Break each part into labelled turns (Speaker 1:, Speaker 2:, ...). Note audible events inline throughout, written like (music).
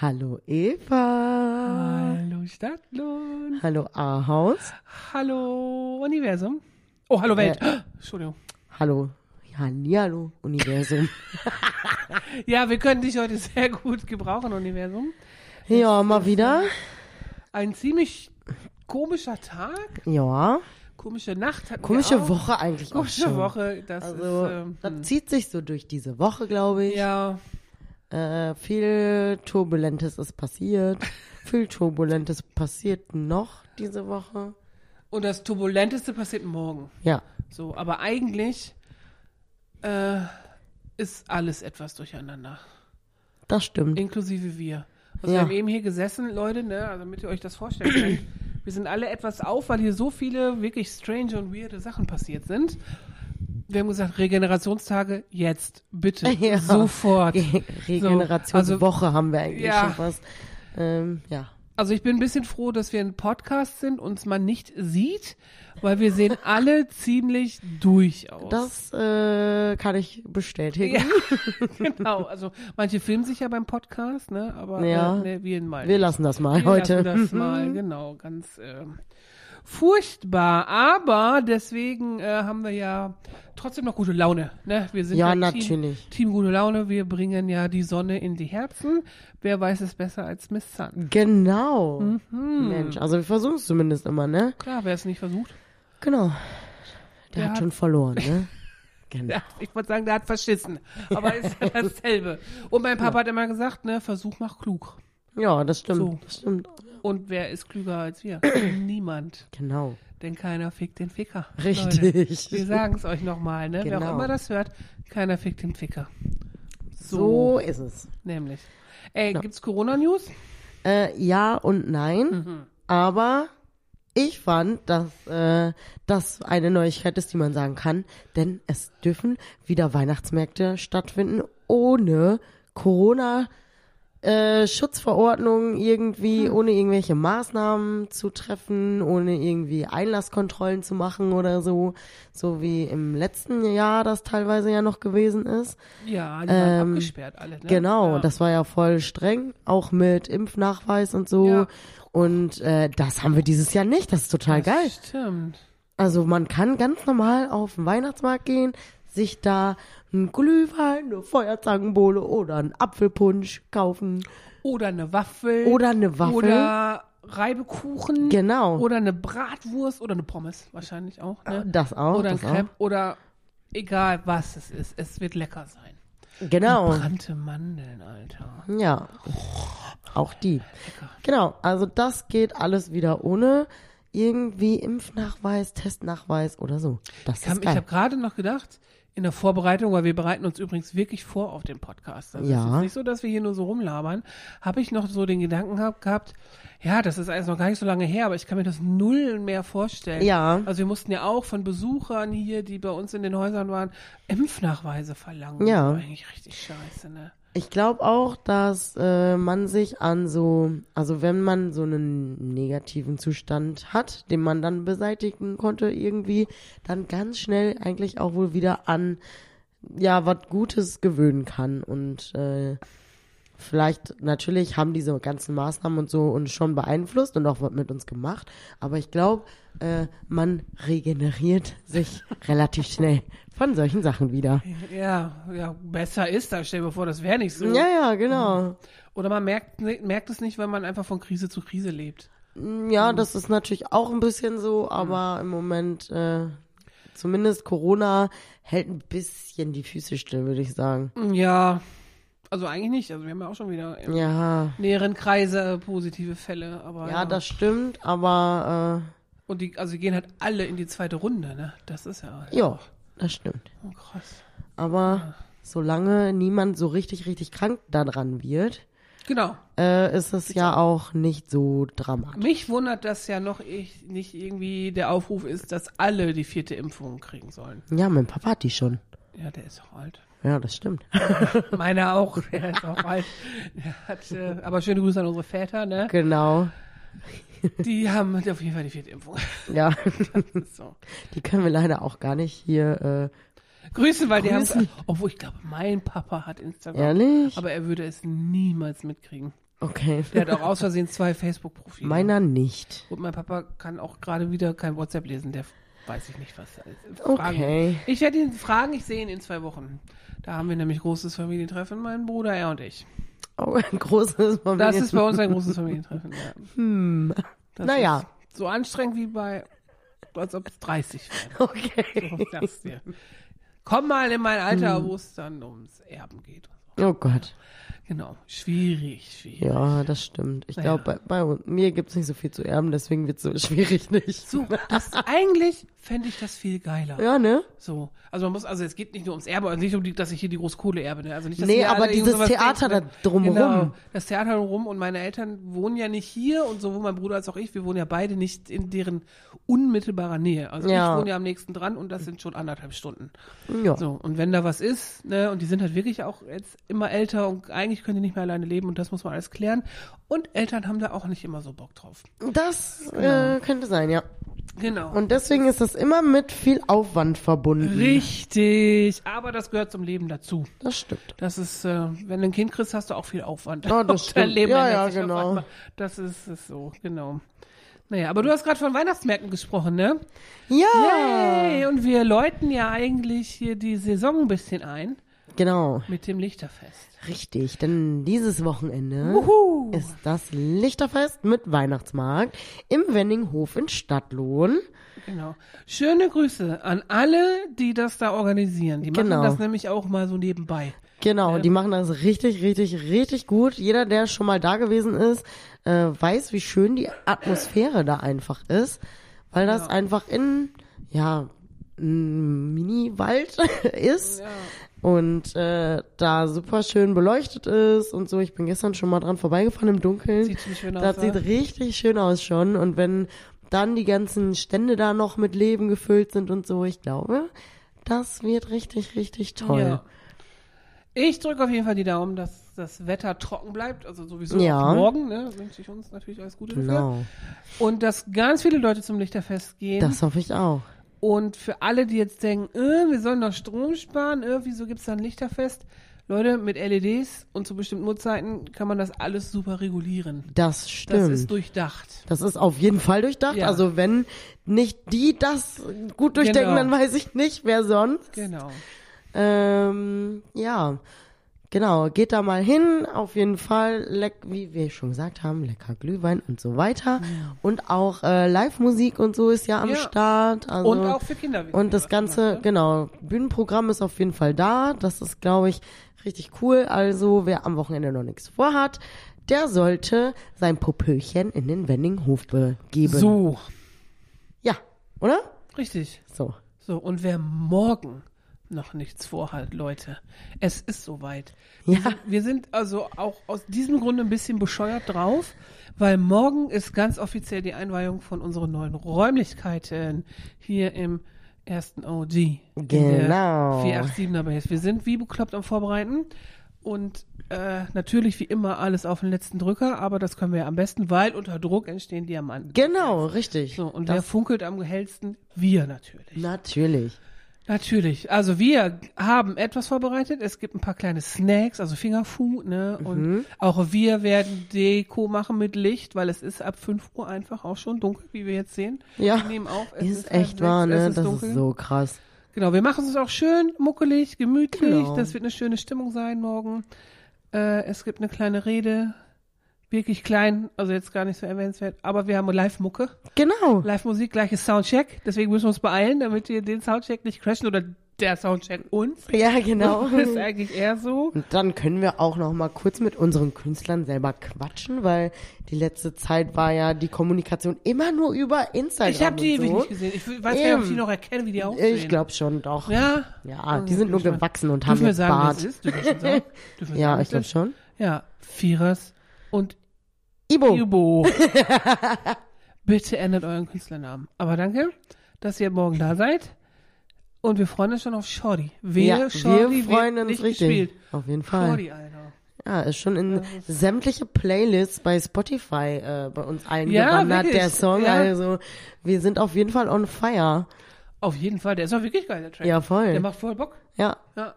Speaker 1: Hallo Eva.
Speaker 2: Hallo Stadtlohn.
Speaker 1: Hallo A-Haus.
Speaker 2: Hallo Universum. Oh, hallo Welt. (gasps) Entschuldigung.
Speaker 1: Hallo. Hallihallo Universum. (laughs)
Speaker 2: Ja, wir können dich heute sehr gut gebrauchen, Universum.
Speaker 1: ja, mal wieder.
Speaker 2: Ein ziemlich komischer Tag,
Speaker 1: Ja.
Speaker 2: komische Nacht.
Speaker 1: Komische. Woche eigentlich auch
Speaker 2: Komische. Woche. Das
Speaker 1: Also,
Speaker 2: ist, ähm,
Speaker 1: das zieht sich so durch diese Woche, glaube ich.
Speaker 2: ja,
Speaker 1: Äh, viel Turbulentes ist passiert. viel Turbulentes passiert noch diese Woche.
Speaker 2: und das Turbulenteste passiert morgen.
Speaker 1: Ja.
Speaker 2: So, aber eigentlich äh, ist alles etwas durcheinander.
Speaker 1: Das stimmt.
Speaker 2: Inklusive wir. Also
Speaker 1: Ja.
Speaker 2: wir haben eben hier gesessen, Leute, ne, also damit ihr euch das vorstellen könnt. Wir sind alle etwas auf, weil hier so viele wirklich strange und weirde Sachen passiert sind. Wir haben gesagt, Regenerationstage jetzt, bitte, (laughs)
Speaker 1: Ja.
Speaker 2: sofort.
Speaker 1: Ge Regenerationswoche haben wir eigentlich
Speaker 2: ja.
Speaker 1: schon fast. Ähm, ja.
Speaker 2: Also ich bin ein bisschen froh, dass wir ein Podcast sind, uns man nicht sieht, weil wir sehen (laughs) alle ziemlich durch aus.
Speaker 1: Das äh, kann ich bestätigen.
Speaker 2: ja, (laughs) genau. Also manche filmen sich ja beim Podcast, ne? Aber
Speaker 1: Ja.
Speaker 2: äh, ne, wir mal.
Speaker 1: Wir lassen das mal
Speaker 2: Wir
Speaker 1: heute.
Speaker 2: lassen das mal, genau, ganz äh, furchtbar. Aber deswegen äh, haben wir ja trotzdem noch gute Laune. Ne? Wir sind
Speaker 1: Ja,
Speaker 2: ja, Team,
Speaker 1: natürlich.
Speaker 2: Team gute Laune. Wir bringen ja die Sonne in die Herzen. Wer weiß es besser als Miss Sun?
Speaker 1: Genau.
Speaker 2: Mhm.
Speaker 1: Mensch, also wir versuchen es zumindest immer, ne?
Speaker 2: Klar, wer es nicht versucht.
Speaker 1: Genau. Der,
Speaker 2: Der
Speaker 1: hat
Speaker 2: hat-
Speaker 1: schon verloren, ne? (laughs) genau.
Speaker 2: Ich wollte sagen, der hat verschissen. Aber ist (laughs) ja dasselbe. Und mein Papa hat immer gesagt, ne, Versuch macht klug.
Speaker 1: Ja, das stimmt.
Speaker 2: So.
Speaker 1: Das stimmt.
Speaker 2: Und wer ist klüger als wir? (clears throat) Niemand.
Speaker 1: Genau.
Speaker 2: Denn keiner fickt den Ficker.
Speaker 1: Richtig.
Speaker 2: Leute, wir sagen es euch nochmal, ne? Wer auch
Speaker 1: Genau.
Speaker 2: immer das hört, keiner fickt den Ficker.
Speaker 1: So ist es.
Speaker 2: Nämlich. Ey, gibt's Corona-News?
Speaker 1: Äh, ja und nein.
Speaker 2: Mhm.
Speaker 1: Aber ich fand, dass äh, das eine Neuigkeit ist, die man sagen kann. Denn es dürfen wieder Weihnachtsmärkte stattfinden ohne Corona. Äh, Schutzverordnungen irgendwie,
Speaker 2: Hm.
Speaker 1: ohne irgendwelche Maßnahmen zu treffen, ohne irgendwie Einlasskontrollen zu machen oder so, so wie im letzten Jahr das teilweise ja noch gewesen ist.
Speaker 2: Ja, die waren
Speaker 1: Ähm,
Speaker 2: abgesperrt alle, ne?
Speaker 1: Genau,
Speaker 2: ja.
Speaker 1: das war ja voll streng, auch mit Impfnachweis und so.
Speaker 2: Ja.
Speaker 1: Und äh, das haben wir dieses Jahr nicht. Das ist total
Speaker 2: Das
Speaker 1: geil.
Speaker 2: Stimmt.
Speaker 1: Also man kann ganz normal auf den Weihnachtsmarkt gehen, sich da einen Glühwein, eine Feuerzangenbowle oder einen Apfelpunsch kaufen.
Speaker 2: Oder eine Waffel.
Speaker 1: Oder eine Waffel.
Speaker 2: Oder Reibekuchen.
Speaker 1: Genau.
Speaker 2: Oder eine Bratwurst. Oder eine Pommes wahrscheinlich auch, ne?
Speaker 1: Das auch.
Speaker 2: oder ein Crepe. Oder egal was es ist. Es wird lecker sein.
Speaker 1: Genau.
Speaker 2: Brannte Mandeln, Alter.
Speaker 1: Ja. Auch die.
Speaker 2: Lecker.
Speaker 1: Genau. Also das geht alles wieder ohne irgendwie Impfnachweis, Testnachweis oder so. Das
Speaker 2: Ich habe
Speaker 1: ist geil.
Speaker 2: hab gerade noch gedacht, in der Vorbereitung, weil wir bereiten uns übrigens wirklich vor auf den Podcast. Also
Speaker 1: Ja.
Speaker 2: Es ist nicht so, dass wir hier nur so rumlabern. Habe ich noch so den Gedanken hab, gehabt, ja, das ist alles noch gar nicht so lange her, aber ich kann mir das null mehr vorstellen.
Speaker 1: Ja.
Speaker 2: Also wir mussten ja auch von Besuchern hier, die bei uns in den Häusern waren, Impfnachweise verlangen.
Speaker 1: Ja.
Speaker 2: Das war eigentlich richtig scheiße, ne?
Speaker 1: Ich glaube auch, dass äh, man sich an so, also wenn man so einen negativen Zustand hat, den man dann beseitigen konnte irgendwie, dann ganz schnell eigentlich auch wohl wieder an, ja, was Gutes gewöhnen kann. Und äh, vielleicht, natürlich haben diese ganzen Maßnahmen und so uns schon beeinflusst und auch was mit uns gemacht, aber ich glaube, äh, man regeneriert sich (laughs) relativ schnell von solchen Sachen wieder.
Speaker 2: Ja, ja, besser ist das. Stell dir vor, das wäre nicht so.
Speaker 1: Ja, ja, genau.
Speaker 2: Oder man merkt, merkt es nicht, weil man einfach von Krise zu Krise lebt.
Speaker 1: Ja, das ist natürlich auch ein bisschen so, aber im Moment, äh, zumindest Corona hält ein bisschen die Füße still, würde ich sagen.
Speaker 2: Ja, also eigentlich nicht. Also wir haben ja auch schon wieder im
Speaker 1: Ja,
Speaker 2: näheren Kreise positive Fälle, aber
Speaker 1: ja, das stimmt, aber
Speaker 2: und die also die gehen halt alle in die zweite Runde, ne? Das ist ja
Speaker 1: äh, ja, das stimmt.
Speaker 2: oh, krass.
Speaker 1: Aber solange niemand so richtig, richtig krank daran wird,
Speaker 2: Genau.
Speaker 1: äh, ist es ja auch nicht so dramatisch.
Speaker 2: Mich wundert, dass ja noch ich, nicht irgendwie der Aufruf ist, dass alle die vierte Impfung kriegen sollen.
Speaker 1: Ja, mein Papa hat die schon.
Speaker 2: Ja, der ist auch alt.
Speaker 1: Ja, das stimmt. (laughs)
Speaker 2: Meiner auch, der ist auch alt. Der hat, äh, aber schöne Grüße an unsere Väter, ne?
Speaker 1: genau.
Speaker 2: Die haben auf jeden Fall die vierte Impfung. (laughs)
Speaker 1: Ja, (laughs)
Speaker 2: So.
Speaker 1: die können wir leider auch gar nicht hier.
Speaker 2: Grüßen, weil die haben
Speaker 1: Grüßen.
Speaker 2: obwohl ich glaube, mein Papa hat
Speaker 1: Äh,
Speaker 2: Instagram.
Speaker 1: ehrlich?
Speaker 2: Aber er würde es niemals mitkriegen.
Speaker 1: Okay.
Speaker 2: Der hat auch aus Versehen zwei Facebook-Profile.
Speaker 1: Meiner nicht.
Speaker 2: Und mein Papa kann auch gerade wieder kein WhatsApp lesen. Der weiß ich nicht, was da ist. Fragen.
Speaker 1: Okay.
Speaker 2: Ich werde ihn fragen, ich sehe ihn in zwei Wochen. Da haben wir nämlich großes Familientreffen, mein Bruder, er und ich.
Speaker 1: Oh, ein großes Moment.
Speaker 2: Das ist bei uns ein großes Familientreffen, ja.
Speaker 1: Hm.
Speaker 2: Das
Speaker 1: Naja.
Speaker 2: So anstrengend wie bei, als ob es 30 wäre.
Speaker 1: Okay.
Speaker 2: So, dir. Komm mal in mein Alter, wo es dann ums Erben geht.
Speaker 1: Oh Gott.
Speaker 2: Genau. Schwierig, schwierig.
Speaker 1: Ja, das stimmt. Ich
Speaker 2: Naja.
Speaker 1: glaube, bei, bei mir gibt's nicht so viel zu erben, deswegen wird's so (laughs) schwierig nicht.
Speaker 2: So, das, eigentlich fände ich das viel geiler.
Speaker 1: Ja, ne?
Speaker 2: So. Also man muss, also es geht nicht nur ums Erbe, also nicht um die, dass ich hier die große Kohle erbe, ne? Also nicht, dass
Speaker 1: Nee, aber dieses Theater
Speaker 2: denken,
Speaker 1: da drumherum.
Speaker 2: Genau, das Theater drumherum und meine Eltern wohnen ja nicht hier und sowohl mein Bruder als auch ich, wir wohnen ja beide nicht in deren unmittelbarer Nähe. Also
Speaker 1: Ja.
Speaker 2: ich wohne ja am nächsten dran und das sind schon anderthalb Stunden.
Speaker 1: Ja.
Speaker 2: So, und wenn da was ist, ne, und die sind halt wirklich auch jetzt immer älter und eigentlich können die nicht mehr alleine leben und das muss man alles klären. Und Eltern haben da auch nicht immer so Bock drauf.
Speaker 1: Das äh, könnte sein, ja.
Speaker 2: Genau.
Speaker 1: Und deswegen ist das immer mit viel Aufwand verbunden.
Speaker 2: Richtig. Aber das gehört zum Leben dazu.
Speaker 1: Das stimmt.
Speaker 2: Das ist, äh, wenn du ein Kind kriegst, hast du auch viel Aufwand.
Speaker 1: Ja, das (laughs)
Speaker 2: Und dein
Speaker 1: stimmt.
Speaker 2: Leben
Speaker 1: Ja, ja, genau.
Speaker 2: Das ist, ist so, genau. Naja, aber du hast gerade von Weihnachtsmärkten gesprochen, ne?
Speaker 1: Ja.
Speaker 2: Hey, und wir läuten ja eigentlich hier die Saison ein bisschen ein
Speaker 1: Genau.
Speaker 2: mit dem Lichterfest.
Speaker 1: Richtig, denn dieses Wochenende
Speaker 2: Uhu.
Speaker 1: ist das Lichterfest mit Weihnachtsmarkt im Wenninghof in Stadtlohn.
Speaker 2: Genau. Schöne Grüße an alle, die das da organisieren. Die machen
Speaker 1: Genau.
Speaker 2: das nämlich auch mal so nebenbei.
Speaker 1: Genau, die machen das richtig, richtig, richtig gut. Jeder, der schon mal da gewesen ist, äh, weiß, wie schön die Atmosphäre da einfach ist, weil das
Speaker 2: Ja.
Speaker 1: einfach in, ja, Mini-Wald (laughs) ist und äh, da super schön beleuchtet ist und so. Ich bin gestern schon mal dran vorbeigefahren im Dunkeln.
Speaker 2: Sieht ziemlich schön aus.
Speaker 1: Das sieht richtig schön aus schon. Und wenn dann die ganzen Stände da noch mit Leben gefüllt sind und so, ich glaube, das wird richtig, richtig toll.
Speaker 2: Ja. Ich drücke auf jeden Fall die Daumen, dass das Wetter trocken bleibt. Also sowieso
Speaker 1: Ja.
Speaker 2: morgen, ne? Wünsche ich uns natürlich alles Gute dafür.
Speaker 1: Genau.
Speaker 2: Und dass ganz viele Leute zum Lichterfest gehen.
Speaker 1: Das hoffe ich auch.
Speaker 2: Und für alle, die jetzt denken, äh, wir sollen doch Strom sparen, äh, wieso gibt's da ein Lichterfest? Leute, mit LEDs und zu bestimmten Uhrzeiten kann man das alles super regulieren.
Speaker 1: Das
Speaker 2: Das
Speaker 1: stimmt.
Speaker 2: ist durchdacht.
Speaker 1: Das ist auf jeden Fall durchdacht.
Speaker 2: Ja.
Speaker 1: Also wenn nicht die das gut durchdenken,
Speaker 2: Genau.
Speaker 1: dann weiß ich nicht, wer sonst.
Speaker 2: Genau.
Speaker 1: Ähm, ja, genau. Geht da mal hin. Auf jeden Fall, leck, wie wir schon gesagt haben, lecker Glühwein und so weiter. Und auch äh, Live-Musik und so ist ja am
Speaker 2: Ja.
Speaker 1: Start. Also,
Speaker 2: Und auch für Kinder.
Speaker 1: Und das Ganze,
Speaker 2: gemacht, ne?
Speaker 1: genau, Bühnenprogramm ist auf jeden Fall da. Das ist, glaube ich, richtig cool. Also, wer am Wochenende noch nichts vorhat, der sollte sein Popöchen in den Wenninghof begeben.
Speaker 2: So,
Speaker 1: Ja, oder?
Speaker 2: richtig.
Speaker 1: So.
Speaker 2: So, und wer morgen noch nichts vorhat, Leute, es ist soweit.
Speaker 1: Ja.
Speaker 2: Wir sind, wir sind also auch aus diesem Grunde ein bisschen bescheuert drauf, weil morgen ist ganz offiziell die Einweihung von unseren neuen Räumlichkeiten hier im ersten OG.
Speaker 1: Genau.
Speaker 2: 487er Base. Wir sind wie bekloppt am Vorbereiten und äh, natürlich wie immer alles auf den letzten Drücker, aber das können wir am besten, weil unter Druck entstehen Diamanten.
Speaker 1: Genau, richtig.
Speaker 2: So, und wer
Speaker 1: das,
Speaker 2: funkelt am hellsten? Wir natürlich.
Speaker 1: natürlich.
Speaker 2: Natürlich. Also wir haben etwas vorbereitet. Es gibt ein paar kleine Snacks, also Fingerfood, ne?
Speaker 1: Mhm.
Speaker 2: Und auch wir werden Deko machen mit Licht, weil es ist ab 5 Uhr einfach auch schon dunkel, wie wir jetzt sehen.
Speaker 1: Ja.
Speaker 2: Wir nehmen auf. Es
Speaker 1: Ist
Speaker 2: halb
Speaker 1: echt
Speaker 2: sechs,
Speaker 1: wahr, ne?
Speaker 2: ist
Speaker 1: Das
Speaker 2: dunkel.
Speaker 1: ist so krass.
Speaker 2: Genau, wir machen es auch schön, muckelig, gemütlich.
Speaker 1: Genau.
Speaker 2: Das wird eine schöne Stimmung sein morgen. Äh, es gibt eine kleine Rede. Wirklich klein, also jetzt gar nicht so erwähnenswert, aber wir haben Live-Mucke.
Speaker 1: Genau.
Speaker 2: Live-Musik, gleiches Soundcheck. Deswegen müssen wir uns beeilen, damit wir den Soundcheck nicht crashen oder der Soundcheck uns.
Speaker 1: Ja, genau.
Speaker 2: Das (laughs) ist eigentlich eher so.
Speaker 1: Und dann können wir auch noch mal kurz mit unseren Künstlern selber quatschen, weil die letzte Zeit war ja die Kommunikation immer nur über Instagram
Speaker 2: Ich habe die ewig
Speaker 1: so.
Speaker 2: nicht gesehen. Ich weiß gar nicht, ob ich die noch erkenne, wie die aussehen.
Speaker 1: Ich glaube schon, doch.
Speaker 2: Ja.
Speaker 1: Ja, die sind nur
Speaker 2: wir-
Speaker 1: gewachsen und haben jetzt
Speaker 2: sagen,
Speaker 1: Bart.
Speaker 2: ist? Dürfen wir sagen? (laughs)
Speaker 1: Ja, ich glaube schon.
Speaker 2: Ja, Firas und
Speaker 1: Ibo.
Speaker 2: Ibo. (laughs) Bitte ändert euren Künstlernamen. Aber danke, dass ihr morgen da seid. Und wir freuen uns schon auf Shorty. Wer
Speaker 1: Ja,
Speaker 2: Shorty
Speaker 1: wir freuen uns richtig.
Speaker 2: gespielt.
Speaker 1: Auf jeden Fall.
Speaker 2: Shorty, Alter.
Speaker 1: Ja, ist schon in sämtliche Playlists bei Spotify äh, bei uns allen
Speaker 2: Ja,
Speaker 1: der Song.
Speaker 2: Ja.
Speaker 1: Also wir sind auf jeden Fall on fire.
Speaker 2: Auf jeden Fall, der ist auch wirklich geil, der Track.
Speaker 1: Ja, voll.
Speaker 2: Der macht voll Bock.
Speaker 1: Ja,
Speaker 2: Ja.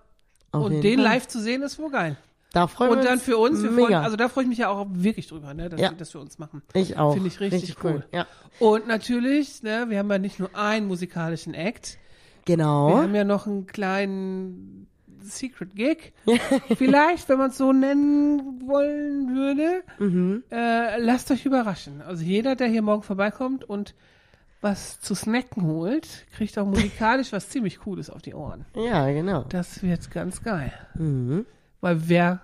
Speaker 1: auf
Speaker 2: Und den
Speaker 1: Fall.
Speaker 2: live zu sehen, ist wohl geil.
Speaker 1: Da freuen wir
Speaker 2: Und dann
Speaker 1: uns
Speaker 2: für uns, wir
Speaker 1: mega.
Speaker 2: freuen, also da freue ich mich ja auch wirklich drüber, ne, dass
Speaker 1: Ja.
Speaker 2: wir das für uns machen.
Speaker 1: ich auch.
Speaker 2: Finde ich richtig, cool.
Speaker 1: Ja,
Speaker 2: Und natürlich, ne, wir haben ja nicht nur einen musikalischen Act, wir
Speaker 1: genau.
Speaker 2: haben ja noch einen kleinen Secret Gig. (laughs) Vielleicht, wenn man es so nennen wollen würde.
Speaker 1: Mhm.
Speaker 2: Äh, lasst euch überraschen. Also jeder, der hier morgen vorbeikommt und was zu snacken holt, kriegt auch musikalisch was (laughs) ziemlich Cooles auf die Ohren.
Speaker 1: Ja, genau.
Speaker 2: Das wird ganz geil.
Speaker 1: Mhm.
Speaker 2: Weil wer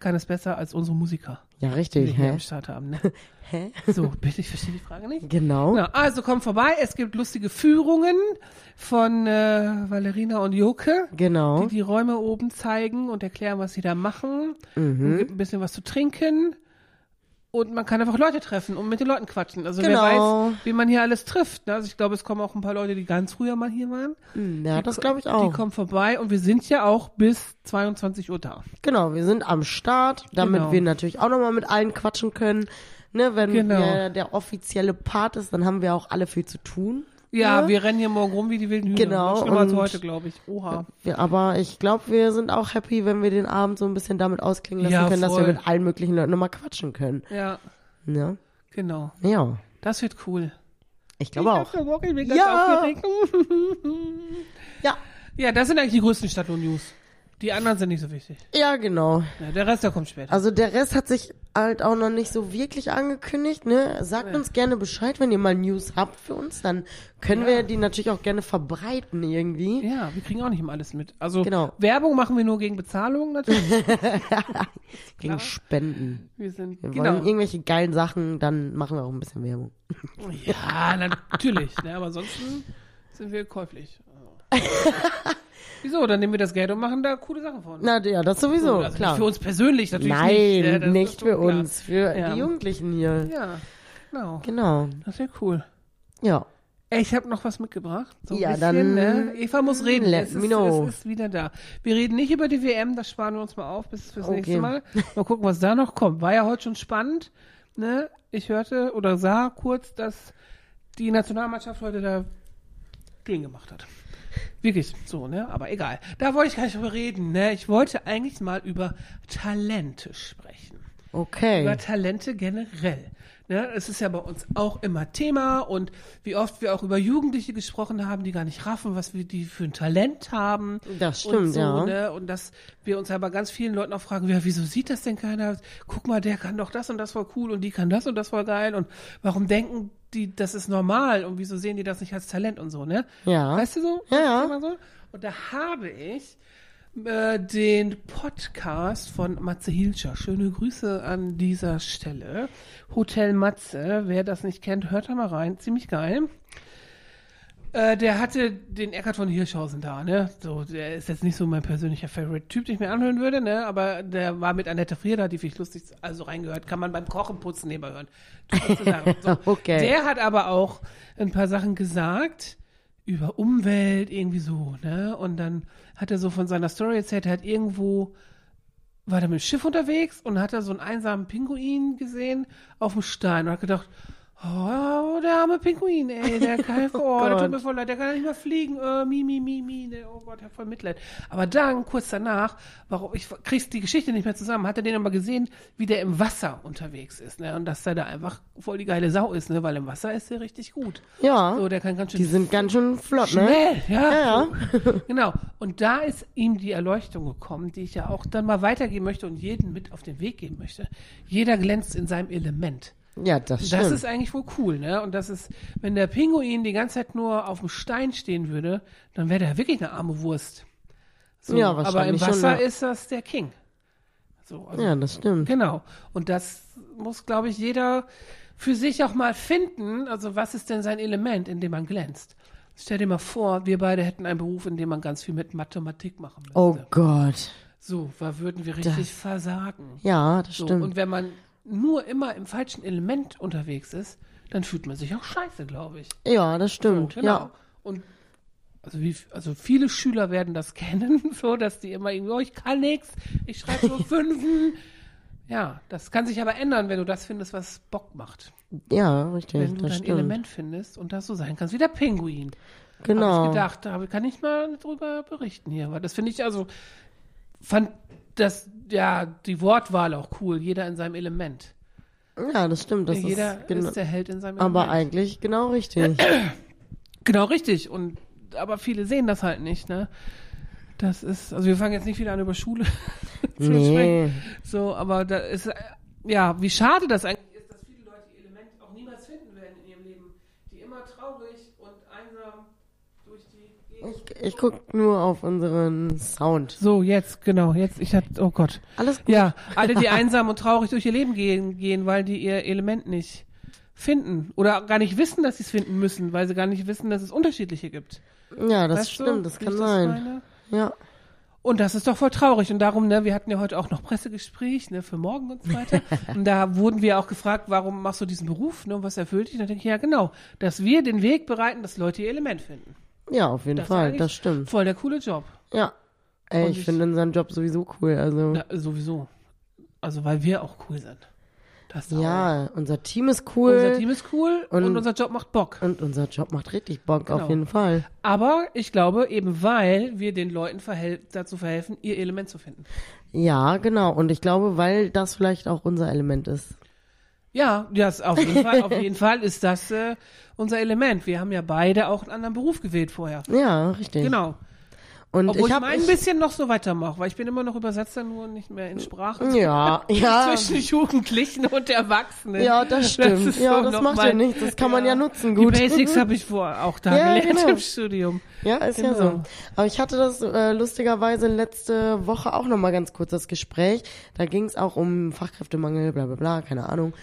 Speaker 2: kann es besser als unsere Musiker,
Speaker 1: Ja,
Speaker 2: die wir
Speaker 1: richtig.
Speaker 2: hier
Speaker 1: Hä?
Speaker 2: am Start haben. Ne? (laughs)
Speaker 1: Hä?
Speaker 2: So, bitte, ich verstehe die Frage nicht.
Speaker 1: Genau.
Speaker 2: Genau, also kommt vorbei. Es gibt lustige Führungen von äh, Valerina und Joke,
Speaker 1: Genau.
Speaker 2: die die Räume oben zeigen und erklären, was sie da machen.
Speaker 1: Mhm.
Speaker 2: Und gibt ein bisschen was zu trinken. Und man kann einfach Leute treffen und mit den Leuten quatschen. Also wer
Speaker 1: Genau.
Speaker 2: weiß, wie man hier alles trifft. ne? Also ich glaube, es kommen auch ein paar Leute, die ganz früher mal hier waren.
Speaker 1: Mhm, Ja,
Speaker 2: Die
Speaker 1: das glaube ich
Speaker 2: Die
Speaker 1: auch.
Speaker 2: kommen vorbei und wir sind ja auch bis 22 Uhr da.
Speaker 1: Genau, wir sind am Start, damit
Speaker 2: Genau.
Speaker 1: wir natürlich auch nochmal mit allen quatschen können. Ne, wenn
Speaker 2: Genau.
Speaker 1: wir der offizielle Part ist, dann haben wir auch alle viel zu tun.
Speaker 2: Ja,
Speaker 1: Ja.
Speaker 2: wir rennen hier morgen rum wie die wilden Hühner.
Speaker 1: Genau,
Speaker 2: Schlimmer als
Speaker 1: und-
Speaker 2: heute, glaube ich. Oha.
Speaker 1: Wir, aber ich glaube, wir sind auch happy, wenn wir den Abend so ein bisschen damit ausklingen lassen
Speaker 2: Ja,
Speaker 1: können, dass wir
Speaker 2: voll.
Speaker 1: mit allen möglichen Leuten nochmal quatschen können.
Speaker 2: Ja,
Speaker 1: Ne?
Speaker 2: genau.
Speaker 1: Ja,
Speaker 2: Das wird cool.
Speaker 1: ich glaube auch.
Speaker 2: hab so Bock, ich bin ganz
Speaker 1: Ja.
Speaker 2: aufgeregt. (laughs)
Speaker 1: Ja,
Speaker 2: Ja, das sind eigentlich die größten Stadtlohn-News. Die anderen sind nicht so wichtig.
Speaker 1: ja, genau.
Speaker 2: Ja, der Rest, der kommt später.
Speaker 1: Also der Rest hat sich halt auch noch nicht so wirklich angekündigt, ne? Sagt
Speaker 2: Ja.
Speaker 1: uns gerne Bescheid, wenn ihr mal News habt für uns, dann können
Speaker 2: Ja.
Speaker 1: wir die natürlich auch gerne verbreiten irgendwie.
Speaker 2: ja, wir kriegen auch nicht immer alles mit. Also
Speaker 1: Genau.
Speaker 2: Werbung machen wir nur gegen Bezahlung natürlich. (laughs)
Speaker 1: Gegen Spenden.
Speaker 2: Wir sind
Speaker 1: Wir
Speaker 2: genau.
Speaker 1: wollen irgendwelche geilen Sachen, dann machen wir auch ein bisschen Werbung.
Speaker 2: Ja, natürlich. ne, aber ansonsten sind wir käuflich. (laughs) Wieso? Dann nehmen wir das Geld und machen da coole Sachen von.
Speaker 1: Na ja, das sowieso,
Speaker 2: also
Speaker 1: klar.
Speaker 2: Nicht für uns persönlich natürlich
Speaker 1: Nein,
Speaker 2: nicht. ne, das ist
Speaker 1: nicht für
Speaker 2: klar.
Speaker 1: uns, für
Speaker 2: Ja.
Speaker 1: die Jugendlichen hier.
Speaker 2: Ja, genau.
Speaker 1: Genau.
Speaker 2: Das wäre cool.
Speaker 1: Ja.
Speaker 2: Ich habe noch was mitgebracht. So
Speaker 1: Ja,
Speaker 2: bisschen,
Speaker 1: dann
Speaker 2: ne? Eva muss reden.
Speaker 1: let
Speaker 2: es, ist, es ist wieder da. Wir reden nicht über die WM, das sparen wir uns mal auf bis fürs
Speaker 1: Okay.
Speaker 2: nächste Mal. Mal gucken, was da noch kommt. War ja heute schon spannend. Ne? Ich hörte oder sah kurz, dass die Nationalmannschaft heute da gegen gemacht hat. Wirklich so, ne? Aber egal. Da wollte ich gar nicht drüber reden, ne? Ich wollte eigentlich mal über Talente sprechen
Speaker 1: Okay.
Speaker 2: über Talente generell. Ne? Es ist ja bei uns auch immer Thema und wie oft wir auch über Jugendliche gesprochen haben, die gar nicht raffen, was wir die für ein Talent haben.
Speaker 1: Das
Speaker 2: und
Speaker 1: stimmt,
Speaker 2: so,
Speaker 1: ja.
Speaker 2: Ne? Und dass wir uns aber ganz vielen Leuten auch fragen, ja, wieso sieht das denn keiner? Guck mal, der kann doch das und das voll cool und die kann das und das voll geil und warum denken die, das ist normal und wieso sehen die das nicht als Talent und so, ne?
Speaker 1: Ja.
Speaker 2: Weißt du so?
Speaker 1: Ja, ja.
Speaker 2: So? Und da habe ich äh, den Podcast von Matze Hilscher. Schöne Grüße an dieser Stelle. Hotel Matze, wer das nicht kennt, hört da mal rein. Ziemlich geil. Äh, der hatte den Eckart von Hirschhausen da, ne? So, der ist jetzt nicht so mein persönlicher Favorite-Typ, den ich mir anhören würde, ne? Aber der war mit Annette Frieda, die finde ich lustig, also reingehört. Kann man beim Kochen, Putzen nebenbei hören. So. (laughs)
Speaker 1: Okay.
Speaker 2: Der hat aber auch ein paar Sachen gesagt über Umwelt, irgendwie so, ne? Und dann hat er so von seiner Story erzählt, er hat irgendwo, war der mit dem Schiff unterwegs und hat da so einen einsamen Pinguin gesehen auf dem Stein und hat gedacht, oh, der arme Pinguin, ey, der kann, (laughs) oh, der
Speaker 1: Gott.
Speaker 2: tut mir voll leid, der kann nicht mehr fliegen, äh, mi, mi, mi, mi, ne, oh Gott, ich hab voll Mitleid. Aber dann, kurz danach, warum, ich krieg's die Geschichte nicht mehr zusammen, hat er den aber gesehen, wie der im Wasser unterwegs ist, ne, und dass er da einfach voll die geile Sau ist, ne, weil im Wasser ist der richtig gut.
Speaker 1: Ja.
Speaker 2: So, der kann ganz schön
Speaker 1: die sind ganz schön flott, ne?
Speaker 2: Schnell, ja.
Speaker 1: Ja, ja. (laughs)
Speaker 2: genau. Und da ist ihm die Erleuchtung gekommen, die ich ja auch dann mal weitergeben möchte und jeden mit auf den Weg geben möchte. Jeder glänzt in seinem Element.
Speaker 1: Ja, das stimmt.
Speaker 2: Das ist eigentlich wohl cool, ne? Und das ist, wenn der Pinguin die ganze Zeit nur auf dem Stein stehen würde, dann wäre der wirklich eine arme Wurst. So,
Speaker 1: Ja,
Speaker 2: aber im
Speaker 1: wahrscheinlich schon,
Speaker 2: Wasser
Speaker 1: ja.
Speaker 2: ist das der King. So, also
Speaker 1: ja, das stimmt.
Speaker 2: Genau. Und das muss, glaube ich, jeder für sich auch mal finden. Also, was ist denn sein Element, in dem man glänzt? Stell dir mal vor, wir beide hätten einen Beruf, in dem man ganz viel mit Mathematik machen müsste.
Speaker 1: Oh Gott.
Speaker 2: So, da würden wir richtig
Speaker 1: Das-
Speaker 2: versagen.
Speaker 1: Ja, das
Speaker 2: So,
Speaker 1: stimmt.
Speaker 2: und wenn man nur immer im falschen Element unterwegs ist, dann fühlt man sich auch scheiße, glaube ich.
Speaker 1: ja, das stimmt.
Speaker 2: So, genau.
Speaker 1: Ja.
Speaker 2: Und also, wie, also viele Schüler werden das (laughs) kennen, so dass die immer irgendwie, oh, ich kann nichts, ich schreibe nur (laughs) Fünfen. Ja, das kann sich aber ändern, wenn du das findest, was Bock macht.
Speaker 1: ja, richtig,
Speaker 2: Wenn du
Speaker 1: das
Speaker 2: dein
Speaker 1: stimmt.
Speaker 2: Element findest und das so sein kannst, wie der Pinguin.
Speaker 1: Genau.
Speaker 2: ich gedacht, da kann ich mal drüber berichten hier, weil das finde ich also, fand das, ja, die Wortwahl auch cool, jeder in seinem Element.
Speaker 1: Ja, das stimmt. Das
Speaker 2: jeder
Speaker 1: ist, genau,
Speaker 2: ist der Held in seinem
Speaker 1: aber
Speaker 2: Element.
Speaker 1: eigentlich genau richtig. (clears throat)
Speaker 2: Genau, richtig. Und aber viele sehen das halt nicht, ne? Das ist, also wir fangen jetzt nicht wieder an über Schule (laughs) zu
Speaker 1: nee.
Speaker 2: sprechen. So, aber da ist, ja, wie schade das eigentlich ist, dass viele Leute ihr Element auch niemals finden werden in ihrem Leben. Die immer traurig und einsam durch die Gegend.
Speaker 1: Ich, ich guck nur auf unseren Sound.
Speaker 2: So, jetzt, genau, jetzt, ich hatte, oh Gott.
Speaker 1: Alles gut.
Speaker 2: Ja, alle, die (laughs) einsam und traurig durch ihr Leben gehen, gehen, weil die ihr Element nicht finden oder gar nicht wissen, dass sie es finden müssen, weil sie gar nicht wissen, dass es unterschiedliche gibt.
Speaker 1: Ja, das
Speaker 2: Weißt du,
Speaker 1: stimmt, das
Speaker 2: wie
Speaker 1: kann sein.
Speaker 2: meine?
Speaker 1: Ja.
Speaker 2: Und das ist doch voll traurig. Und darum, ne, wir hatten ja heute auch noch Pressegespräch, ne, für morgen und so weiter. (laughs) und da wurden wir auch gefragt, warum machst du diesen Beruf, ne, und was erfüllt dich? Und da denke ich, ja, genau, dass wir den Weg bereiten, dass Leute ihr Element finden.
Speaker 1: Ja, auf jeden
Speaker 2: Das
Speaker 1: Fall, das stimmt.
Speaker 2: Voll der coole Job.
Speaker 1: Ja. Ey, ich
Speaker 2: ich-
Speaker 1: finde unseren Job sowieso cool. Also,
Speaker 2: Na, sowieso. Also, weil wir auch cool sind. Das auch.
Speaker 1: ja, unser Team ist cool.
Speaker 2: Unser Team ist cool und,
Speaker 1: Und-
Speaker 2: unser Job macht Bock.
Speaker 1: und unser Job macht richtig Bock,
Speaker 2: Genau.
Speaker 1: auf jeden Fall.
Speaker 2: Aber ich glaube, eben weil wir den Leuten verhel dazu verhelfen, ihr Element zu finden.
Speaker 1: Ja, genau. Und ich glaube, weil das vielleicht auch unser Element ist.
Speaker 2: Ja, das auf jeden Fall, auf jeden Fall ist das äh, unser Element. Wir haben ja beide auch einen anderen Beruf gewählt vorher.
Speaker 1: Ja, richtig.
Speaker 2: Genau.
Speaker 1: Und
Speaker 2: Obwohl
Speaker 1: ich
Speaker 2: ich,
Speaker 1: habe
Speaker 2: mein ein bisschen noch so weitermache, weil ich bin immer noch Übersetzer, nur nicht mehr in Sprachen.
Speaker 1: Ja, (laughs) ja.
Speaker 2: Zwischen Jugendlichen und Erwachsenen.
Speaker 1: Ja, das stimmt.
Speaker 2: ist
Speaker 1: ja,
Speaker 2: so
Speaker 1: das macht
Speaker 2: mein-
Speaker 1: ja nichts. Das kann man ja nutzen gut.
Speaker 2: Die Basics habe ich vor auch da (laughs)
Speaker 1: Ja,
Speaker 2: gelernt
Speaker 1: genau.
Speaker 2: im Studium.
Speaker 1: Ja, ist ja
Speaker 2: Genau.
Speaker 1: so. Aber ich hatte das äh, lustigerweise letzte Woche auch nochmal ganz kurz das Gespräch. Da ging es auch um Fachkräftemangel, bla bla bla, keine Ahnung.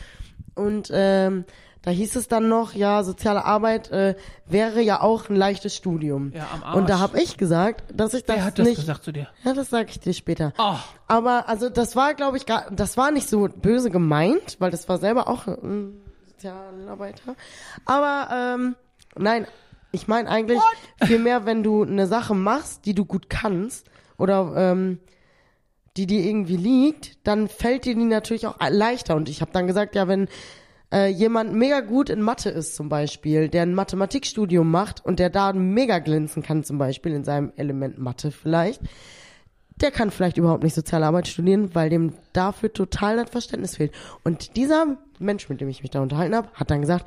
Speaker 1: Und ähm, da hieß es dann noch, ja, soziale Arbeit äh, wäre ja auch ein leichtes Studium.
Speaker 2: Ja, am Arsch.
Speaker 1: Und da habe ich gesagt, dass ich das
Speaker 2: Wer hat das
Speaker 1: nicht.
Speaker 2: gesagt zu dir?
Speaker 1: Ja, das sage ich dir später.
Speaker 2: Oh,
Speaker 1: Aber also das war, glaube ich, gar, das war nicht so böse gemeint, weil das war selber auch ein Sozialarbeiter. Aber ähm, nein, ich meine eigentlich vielmehr, wenn du eine Sache machst, die du gut kannst oder ähm, die dir irgendwie liegt, dann fällt dir die natürlich auch leichter. Und ich habe dann gesagt, ja, wenn äh, jemand mega gut in Mathe ist zum Beispiel, der ein Mathematikstudium macht und der da mega glänzen kann zum Beispiel in seinem Element Mathe vielleicht, der kann vielleicht überhaupt nicht Sozialarbeit studieren, weil dem dafür total das Verständnis fehlt. Und dieser Mensch, mit dem ich mich da unterhalten habe, hat dann gesagt,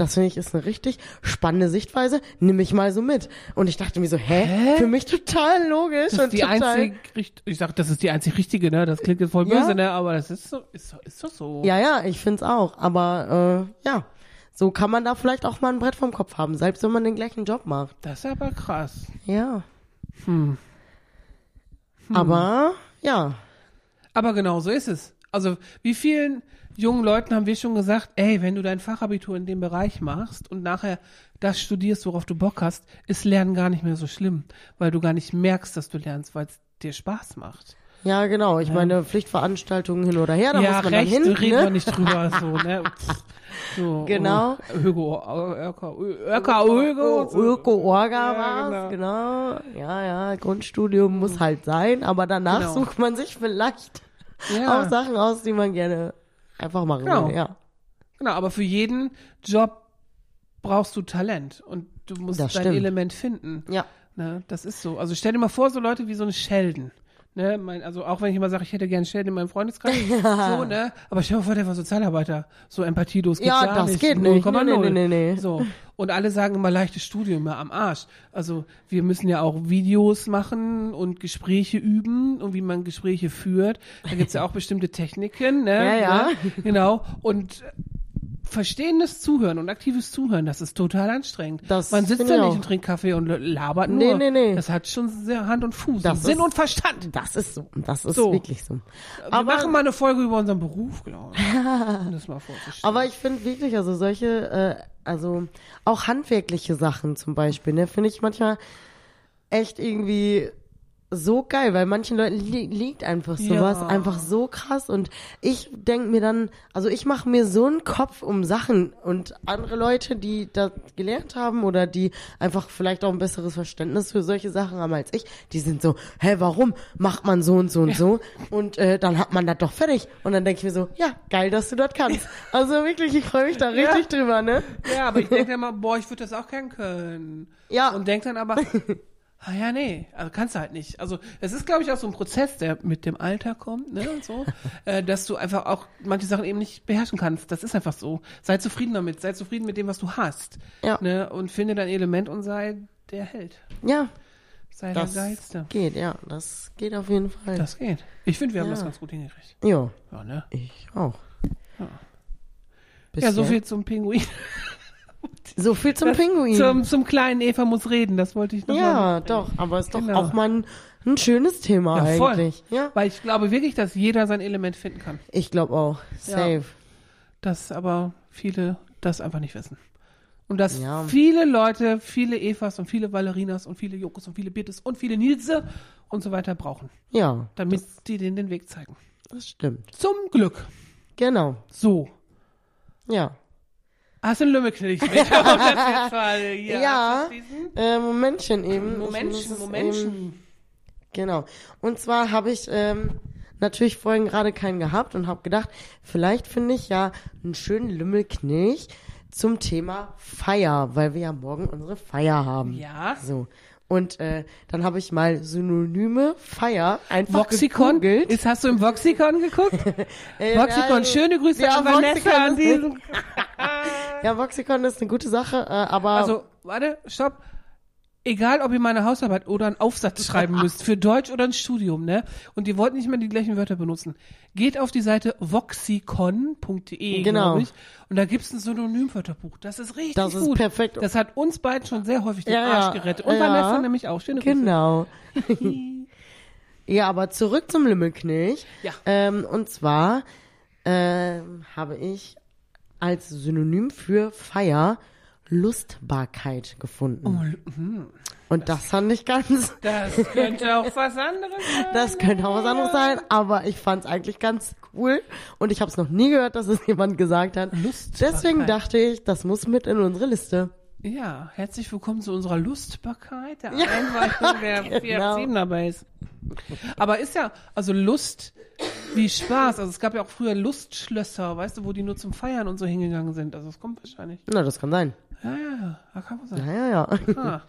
Speaker 1: das finde ich ist eine richtig spannende Sichtweise, nimm mich mal so mit. Und ich dachte mir so, hä?
Speaker 2: Hä?
Speaker 1: Für mich total logisch
Speaker 2: das
Speaker 1: und
Speaker 2: die
Speaker 1: total.
Speaker 2: einzig, ich sag, das ist die einzig richtige, ne? Das klingt jetzt voll
Speaker 1: Ja.
Speaker 2: böse, ne? Aber das ist so, ist, so- ist doch so.
Speaker 1: Ja, ja, ich find's auch. Aber äh, ja, so kann man da vielleicht auch mal ein Brett vom Kopf haben, selbst wenn man den gleichen Job macht.
Speaker 2: Das ist aber krass.
Speaker 1: Ja.
Speaker 2: Hm.
Speaker 1: Aber ja,
Speaker 2: Aber genau so ist es. Also, wie vielen jungen Leuten haben wir schon gesagt, ey, wenn du dein Fachabitur in dem Bereich machst und nachher das studierst, worauf du Bock hast, ist Lernen gar nicht mehr so schlimm, weil du gar nicht merkst, dass du lernst, weil es dir Spaß macht.
Speaker 1: ja genau. Ich meine Pflichtveranstaltungen hin oder her, da
Speaker 2: ja,
Speaker 1: muss man
Speaker 2: recht,
Speaker 1: dann hin.
Speaker 2: reden
Speaker 1: ne?
Speaker 2: wir nicht drüber, so, (laughs) ne? So,
Speaker 1: Genau.
Speaker 2: oh, Öko, Öko, Öko, Öko, so.
Speaker 1: Öko-Orga
Speaker 2: Ja,
Speaker 1: war's, genau. Ja, ja, Grundstudium muss halt sein, aber danach
Speaker 2: Genau.
Speaker 1: sucht man sich vielleicht
Speaker 2: Ja.
Speaker 1: auch Sachen aus, die man gerne einfach machen
Speaker 2: Genau.
Speaker 1: Ja.
Speaker 2: Genau, aber für jeden Job brauchst du Talent und du musst
Speaker 1: Das
Speaker 2: dein
Speaker 1: stimmt.
Speaker 2: Element finden.
Speaker 1: Ja.
Speaker 2: Ne, das ist so. Also stell dir mal vor, so Leute wie so eine Sheldon. Ne, mein, also auch wenn ich immer sage, ich hätte gern Sheldon in meinem Freundeskreis, (laughs) so, ne? Aber stell dir mal vor, der war Sozialarbeiter. So empathielos geht's
Speaker 1: Ja,
Speaker 2: gar
Speaker 1: das
Speaker 2: nicht.
Speaker 1: geht nicht.
Speaker 2: 0,0.
Speaker 1: Nee, nee, nee, nee.
Speaker 2: So. Und alle sagen immer leichtes Studium, ja, am Arsch. Also wir müssen ja auch Videos machen und Gespräche üben und wie man Gespräche führt. Da gibt's ja auch bestimmte Techniken, ne?
Speaker 1: Ja, ja.
Speaker 2: Ne? Genau. Und verstehendes Zuhören und aktives Zuhören, das ist total anstrengend.
Speaker 1: Das
Speaker 2: Man sitzt
Speaker 1: ich
Speaker 2: nicht
Speaker 1: auch.
Speaker 2: und trinkt Kaffee und labert
Speaker 1: Nee,
Speaker 2: nur.
Speaker 1: nee, nee.
Speaker 2: Das hat schon sehr Hand und Fuß.
Speaker 1: Das
Speaker 2: und Sinn
Speaker 1: ist-
Speaker 2: und Verstand.
Speaker 1: Das ist so. Das ist
Speaker 2: So.
Speaker 1: wirklich so.
Speaker 2: Wir
Speaker 1: Aber-
Speaker 2: machen mal eine Folge über unseren Beruf, glaube ich. (laughs) Um das mal vorzustellen.
Speaker 1: Aber ich finde wirklich, also solche, äh, also auch handwerkliche Sachen zum Beispiel, ne, finde ich manchmal echt irgendwie so geil, weil manchen Leuten li liegt einfach sowas
Speaker 2: Ja.
Speaker 1: einfach so krass und ich denk mir dann, also ich mache mir so einen Kopf um Sachen und andere Leute, die das gelernt haben oder die einfach vielleicht auch ein besseres Verständnis für solche Sachen haben als ich, die sind so, hä, warum macht man so und so und so und äh, dann hat man das doch fertig und dann denke ich mir so, ja, geil, dass du das kannst. (laughs) Also wirklich, ich freue mich da richtig drüber, ne?
Speaker 2: Ja, aber ich denke immer, boah, ich würde das auch gern können.
Speaker 1: Ja.
Speaker 2: Und denk dann aber, (laughs) ah ja, nee, also kannst du halt nicht. Also es ist, glaube ich, auch so ein Prozess, der mit dem Alter kommt, ne, und so, (laughs) äh, dass du einfach auch manche Sachen eben nicht beherrschen kannst. Das ist einfach so. Sei zufrieden damit, sei zufrieden mit dem, was du hast.
Speaker 1: Ja.
Speaker 2: Ne, und finde dein Element und sei der Held.
Speaker 1: Ja,
Speaker 2: Sei
Speaker 1: das
Speaker 2: der Geilste.
Speaker 1: geht, ja, das geht auf jeden Fall.
Speaker 2: Das geht. Ich finde, wir haben
Speaker 1: Ja.
Speaker 2: das ganz gut hingekriegt.
Speaker 1: ja,
Speaker 2: Ja, ne?
Speaker 1: ich auch.
Speaker 2: Ja. Ja, so viel zum Pinguin. (laughs)
Speaker 1: So viel zum
Speaker 2: Das-
Speaker 1: Pinguin.
Speaker 2: Zum, zum kleinen Eva muss reden, das wollte ich noch mal
Speaker 1: ja,
Speaker 2: mitbringen.
Speaker 1: doch, aber ist doch
Speaker 2: Genau.
Speaker 1: auch mal ein, ein schönes Thema
Speaker 2: Ja, voll.
Speaker 1: eigentlich. Ja,
Speaker 2: Weil ich glaube wirklich, dass jeder sein Element finden kann.
Speaker 1: ich glaube auch. Safe.
Speaker 2: Dass aber viele das einfach nicht wissen. Und dass
Speaker 1: Ja.
Speaker 2: viele Leute, viele Evas und viele Valerinas und viele Jokos und viele Birtes und viele Nilse und so weiter brauchen,
Speaker 1: Ja,
Speaker 2: damit die denen den Weg zeigen.
Speaker 1: das stimmt.
Speaker 2: Zum Glück.
Speaker 1: Genau.
Speaker 2: So.
Speaker 1: Ja.
Speaker 2: Hast du einen Lümmelknilch mit? Jetzt
Speaker 1: Ja. Äh, Momentchen eben.
Speaker 2: Momentchen,
Speaker 1: es Eben,
Speaker 2: Momentchen.
Speaker 1: genau. Und zwar habe ich ähm, natürlich vorhin gerade keinen gehabt und habe gedacht, vielleicht finde ich ja einen schönen Lümmelknilch zum Thema Feier, weil wir ja morgen unsere Feier haben.
Speaker 2: Ja.
Speaker 1: So. Und äh, dann habe ich mal Synonyme Feier einfach
Speaker 2: Voxicon?
Speaker 1: gegoogelt.
Speaker 2: Ist, hast du im Voxicon geguckt? (laughs)
Speaker 1: Äh,
Speaker 2: Voxicon, schöne Grüße
Speaker 1: ja,
Speaker 2: an Vanessa an diesem. (laughs)
Speaker 1: Ja, Voxicon ist eine gute Sache, äh, aber
Speaker 2: Also, warte, stopp. Egal, ob ihr mal eine Hausarbeit oder einen Aufsatz (laughs) schreiben müsst, für Deutsch oder ein Studium, ne? Und ihr wollt nicht mehr die gleichen Wörter benutzen. Geht auf die Seite voxicon.de,
Speaker 1: Genau.
Speaker 2: glaube ich. Und da gibt's ein Synonymwörterbuch. Das ist richtig
Speaker 1: Das ist
Speaker 2: gut.
Speaker 1: perfekt.
Speaker 2: Das hat uns beiden schon sehr häufig den
Speaker 1: Ja,
Speaker 2: Arsch gerettet. Und
Speaker 1: ja.
Speaker 2: Vanessa nämlich auch. Schöne Grüße.
Speaker 1: genau. (laughs) ja, aber zurück zum Lümmelknilch.
Speaker 2: Ja.
Speaker 1: Ähm, und zwar ähm, habe ich als Synonym für Feier Lustbarkeit gefunden.
Speaker 2: Oh, hm.
Speaker 1: Und das fand ich ganz, (laughs)
Speaker 2: Das könnte auch was anderes sein.
Speaker 1: das könnte auch was anderes sein, aber ich fand es eigentlich ganz cool. Und ich habe es noch nie gehört, dass es jemand gesagt hat.
Speaker 2: Lustbarkeit.
Speaker 1: Deswegen dachte ich, das muss mit in unsere Liste.
Speaker 2: Ja, herzlich willkommen zu unserer Lustbarkeit, der Einweihung der (laughs)
Speaker 1: genau.
Speaker 2: 4 Base. Aber ist ja, also Lust wie Spaß. Also es gab ja auch früher Lustschlösser, weißt du, wo die nur zum Feiern und so hingegangen sind. Also es kommt wahrscheinlich.
Speaker 1: Na, das kann sein.
Speaker 2: Ja, ja, ja, da kann man sein.
Speaker 1: Ja, ja, ja.
Speaker 2: Ah.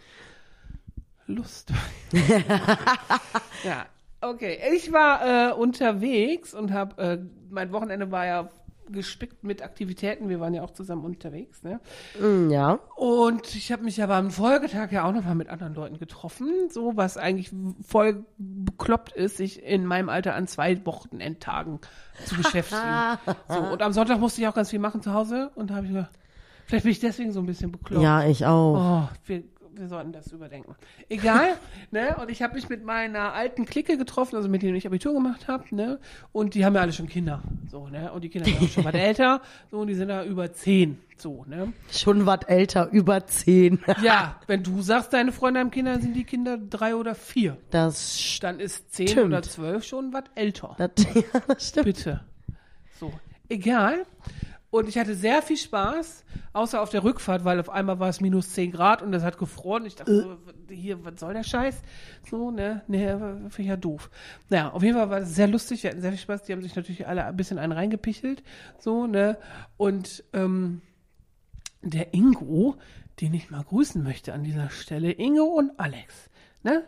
Speaker 2: (laughs) Lust. (laughs) ja, okay. Ich war äh, unterwegs und habe, äh, mein Wochenende war ja gespickt mit Aktivitäten. Wir waren ja auch zusammen unterwegs, ne?
Speaker 1: Mm, Ja.
Speaker 2: Und ich habe mich aber am Folgetag ja auch noch mal mit anderen Leuten getroffen, so was eigentlich voll bekloppt ist, sich in meinem Alter an zwei Wochenendtagen zu beschäftigen. (laughs) so, und am Sonntag musste ich auch ganz viel machen zu Hause und da habe ich gedacht, vielleicht bin ich deswegen so ein bisschen bekloppt.
Speaker 1: Ja, ich auch.
Speaker 2: Oh, wir, wir sollten das überdenken. Egal, (laughs) ne? Und ich habe mich mit meiner alten Clique getroffen, also mit denen ich Abitur gemacht habe, ne? Und die haben ja alle schon Kinder, so, ne? Und die Kinder sind auch schon was (laughs) älter, so, und die sind da über zehn, so, ne?
Speaker 1: Schon was älter, über zehn. (laughs)
Speaker 2: Ja, wenn du sagst, deine Freunde haben Kinder, dann sind die Kinder drei oder vier.
Speaker 1: Das
Speaker 2: Dann ist zehn
Speaker 1: Stimmt.
Speaker 2: oder zwölf schon was älter.
Speaker 1: das, ja, das stimmt.
Speaker 2: Bitte. So, egal. Und ich hatte sehr viel Spaß, außer auf der Rückfahrt, weil auf einmal war es minus 10 Grad und es hat gefroren. Ich dachte, so, hier, was soll der Scheiß? So, ne, ne, finde ich ja doof. Naja, auf jeden Fall war es sehr lustig, wir hatten sehr viel Spaß. Die haben sich natürlich alle ein bisschen einen reingepichelt, so, ne. Und ähm, der Ingo, den ich mal grüßen möchte an dieser Stelle, Ingo und Alex, ne?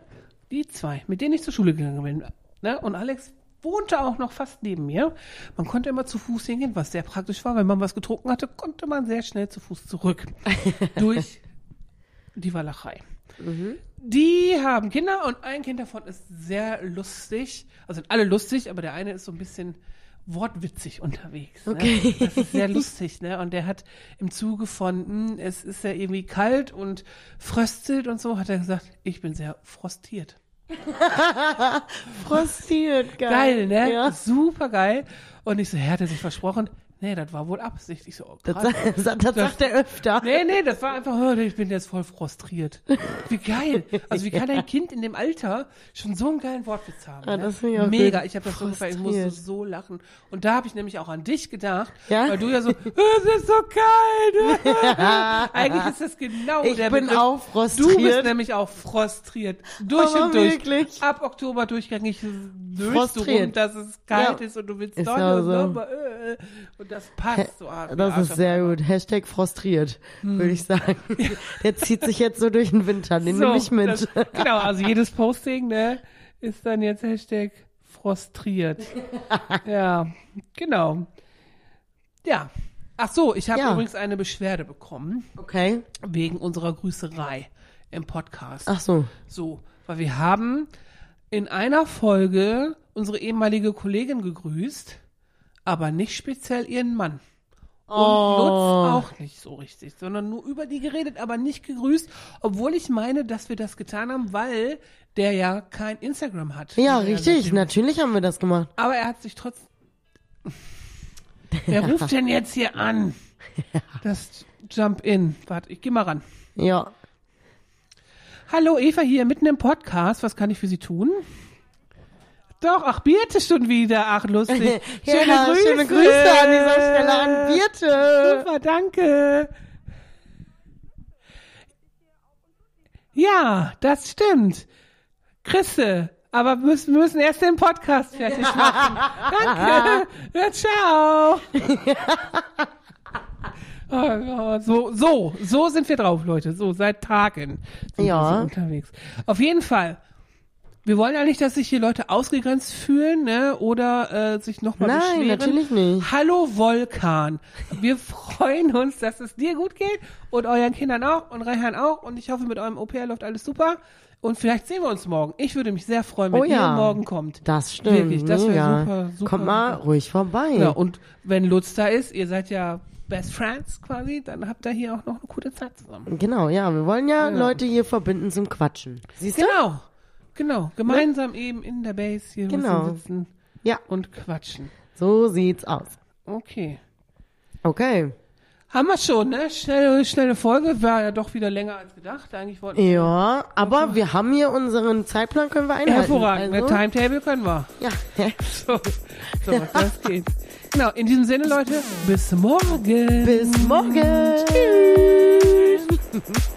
Speaker 2: Die zwei, mit denen ich zur Schule gegangen bin, ne? Und Alex wohnte auch noch fast neben mir. Man konnte immer zu Fuß hingehen, was sehr praktisch war. Wenn man was getrunken hatte, konnte man sehr schnell zu Fuß zurück. (laughs) durch die Walachei. Die haben Kinder und ein Kind davon ist sehr lustig. Also sind alle lustig, aber der eine ist so ein bisschen wortwitzig unterwegs. Ne?
Speaker 1: Okay.
Speaker 2: Das ist sehr (laughs) lustig, ne? Und der hat im Zuge von, hm, es ist ja irgendwie kalt und fröstelt und so, hat er gesagt, ich bin sehr frostiert. (laughs)
Speaker 1: Frostiert, geil.
Speaker 2: Geil, ne?
Speaker 1: Ja.
Speaker 2: Super geil. Und ich so, er hatte sich versprochen, Nee, das war wohl Absicht. Ich so, oh,
Speaker 1: Das, das, (laughs) das sagt er öfter.
Speaker 2: Nee, nee, das war einfach, oh, ich bin jetzt voll frustriert. Wie geil. Also wie kann ein Kind in dem Alter schon so einen geilen Wortwitz haben?
Speaker 1: Ah,
Speaker 2: ne?
Speaker 1: das ich auch
Speaker 2: Mega, ich habe das so gefallen, ich musste
Speaker 1: Frustriert.
Speaker 2: so lachen. Und da habe ich nämlich auch an dich gedacht,
Speaker 1: Ja?
Speaker 2: weil du ja so, es ist so kalt. (laughs) Eigentlich ist das genau
Speaker 1: Ich
Speaker 2: der
Speaker 1: bin
Speaker 2: Begriff.
Speaker 1: auch
Speaker 2: Du bist
Speaker 1: frustriert.
Speaker 2: nämlich auch frustriert. Durch
Speaker 1: Aber
Speaker 2: und durch.
Speaker 1: wirklich?
Speaker 2: Ab Oktober durchgängig nöst du
Speaker 1: Frustriert.
Speaker 2: rum, dass es kalt
Speaker 1: Ja.
Speaker 2: ist und du willst Sonne und
Speaker 1: so.
Speaker 2: äh, äh. Und das passt so wie
Speaker 1: Das ist sehr gut. Hashtag frustriert,
Speaker 2: Hm.
Speaker 1: würde ich sagen. (laughs) Der zieht sich jetzt so durch den Winter. Den nehme ich mit.
Speaker 2: Das, genau, also jedes Posting, ne, ist dann jetzt Hashtag frustriert. (laughs) ja, genau. Ja. Ach so, ich habe
Speaker 1: Ja.
Speaker 2: übrigens eine Beschwerde bekommen
Speaker 1: Okay.
Speaker 2: wegen unserer Grüßerei im Podcast.
Speaker 1: Ach so.
Speaker 2: So, weil wir haben in einer Folge unsere ehemalige Kollegin gegrüßt, aber nicht speziell ihren Mann. Und
Speaker 1: Oh.
Speaker 2: Lutz auch nicht so richtig, sondern nur über die geredet, aber nicht gegrüßt, obwohl ich meine, dass wir das getan haben, weil der ja kein Instagram hat.
Speaker 1: Ja, richtig. Natürlich haben wir das gemacht.
Speaker 2: Aber er hat sich trotz. Wer ruft denn jetzt hier an? Das Jump-In. Warte, ich geh mal ran.
Speaker 1: Ja.
Speaker 2: Hallo, Eva hier, mitten im Podcast. Was kann ich für Sie tun? Doch, ach, Birte schon wieder. Ach, lustig. (laughs) Schöne
Speaker 1: ja,
Speaker 2: Grüße.
Speaker 1: Schöne Grüße an dieser Stelle an Birte.
Speaker 2: Super, danke. Ja, das stimmt. Chrisse, aber wir müssen, wir müssen erst den Podcast fertig (laughs) machen. danke. (laughs) Ja, ciao. Oh Gott, so, so, so sind wir drauf, Leute. So, seit Tagen sind
Speaker 1: Ja.
Speaker 2: wir so unterwegs. Auf jeden Fall. Wir wollen ja nicht, dass sich hier Leute ausgegrenzt fühlen, ne, oder äh, sich nochmal
Speaker 1: Nein,
Speaker 2: beschweren.
Speaker 1: natürlich nicht.
Speaker 2: Hallo Volkan. Wir (laughs) freuen uns, dass es dir gut geht und euren Kindern auch und Rehan auch und ich hoffe, mit eurem OPR läuft alles super und vielleicht sehen wir uns morgen. Ich würde mich sehr freuen, wenn
Speaker 1: Oh ja.
Speaker 2: ihr morgen kommt.
Speaker 1: Das stimmt.
Speaker 2: Wirklich, das wäre super, super.
Speaker 1: Kommt mal
Speaker 2: super.
Speaker 1: ruhig vorbei.
Speaker 2: Ja, und wenn Lutz da ist, ihr seid ja Best Friends quasi, dann habt ihr hier auch noch eine gute Zeit zusammen.
Speaker 1: Genau, ja. Wir wollen ja
Speaker 2: Ja.
Speaker 1: Leute hier verbinden zum Quatschen. Siehst du?
Speaker 2: Genau, genau. Gemeinsam eben in der Base hier
Speaker 1: Genau.
Speaker 2: sitzen
Speaker 1: Ja,
Speaker 2: und quatschen.
Speaker 1: so sieht's aus.
Speaker 2: Okay.
Speaker 1: Okay.
Speaker 2: Haben wir schon, ne? Schnelle, schnelle Folge. War ja doch wieder länger als gedacht. Eigentlich wollten wir
Speaker 1: Ja, aber wir haben hier unseren Zeitplan, können wir einhalten.
Speaker 2: Hervorragend.
Speaker 1: Also,
Speaker 2: Ne? Timetable können wir.
Speaker 1: ja. (laughs)
Speaker 2: So, so das geht. Genau, in diesem Sinne, Leute, bis morgen.
Speaker 1: Bis morgen.
Speaker 2: Tschüss. (laughs)